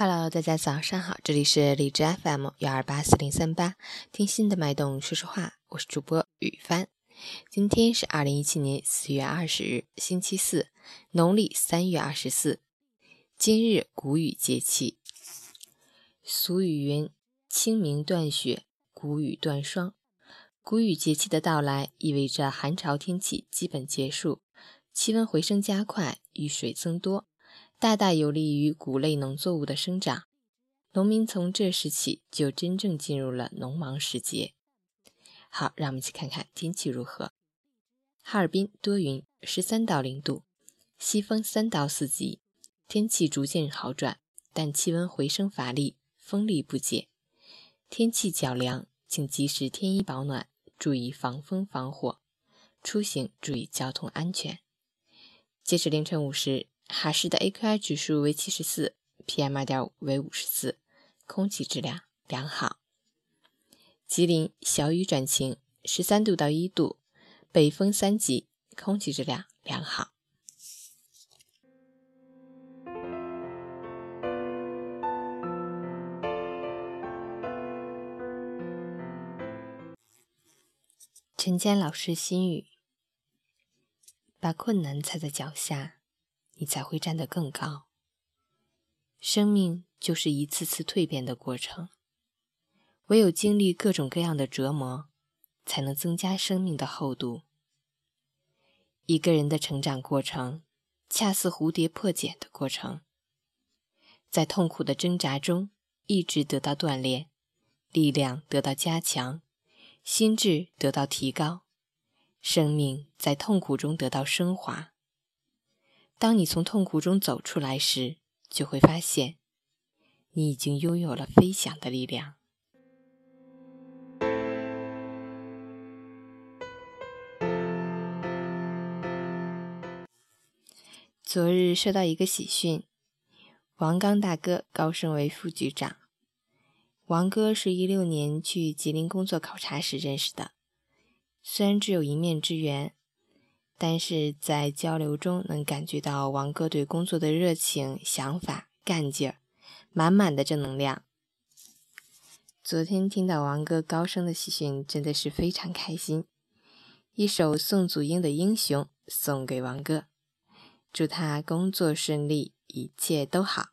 Hello，大家早上好，这里是荔枝 FM 幺二八四零三八，听心的脉动说说话，我是主播雨帆。今天是二零一七年四月二十日，星期四，农历三月二十四。今日谷雨节气，俗语云：“清明断雪，谷雨断霜。”谷雨节气的到来，意味着寒潮天气基本结束，气温回升加快，雨水增多。大大有利于谷类农作物的生长，农民从这时起就真正进入了农忙时节。好，让我们一起看看天气如何。哈尔滨多云，十三到零度，西风三到四级，天气逐渐好转，但气温回升乏力，风力不减，天气较凉，请及时添衣保暖，注意防风防火，出行注意交通安全。截止凌晨五时。哈市的 AQI 指数为七十四，PM 二点五为五十四，空气质量良好。吉林小雨转晴，十三度到一度，北风三级，空气质量良好。陈坚老师心语：把困难踩在脚下。你才会站得更高。生命就是一次次蜕变的过程，唯有经历各种各样的折磨，才能增加生命的厚度。一个人的成长过程，恰似蝴蝶破茧的过程，在痛苦的挣扎中，意志得到锻炼，力量得到加强，心智得到提高，生命在痛苦中得到升华。当你从痛苦中走出来时，就会发现，你已经拥有了飞翔的力量。昨日收到一个喜讯，王刚大哥高升为副局长。王哥是一六年去吉林工作考察时认识的，虽然只有一面之缘。但是在交流中，能感觉到王哥对工作的热情、想法、干劲儿，满满的正能量。昨天听到王哥高升的喜讯，真的是非常开心。一首宋祖英的《英雄》送给王哥，祝他工作顺利，一切都好。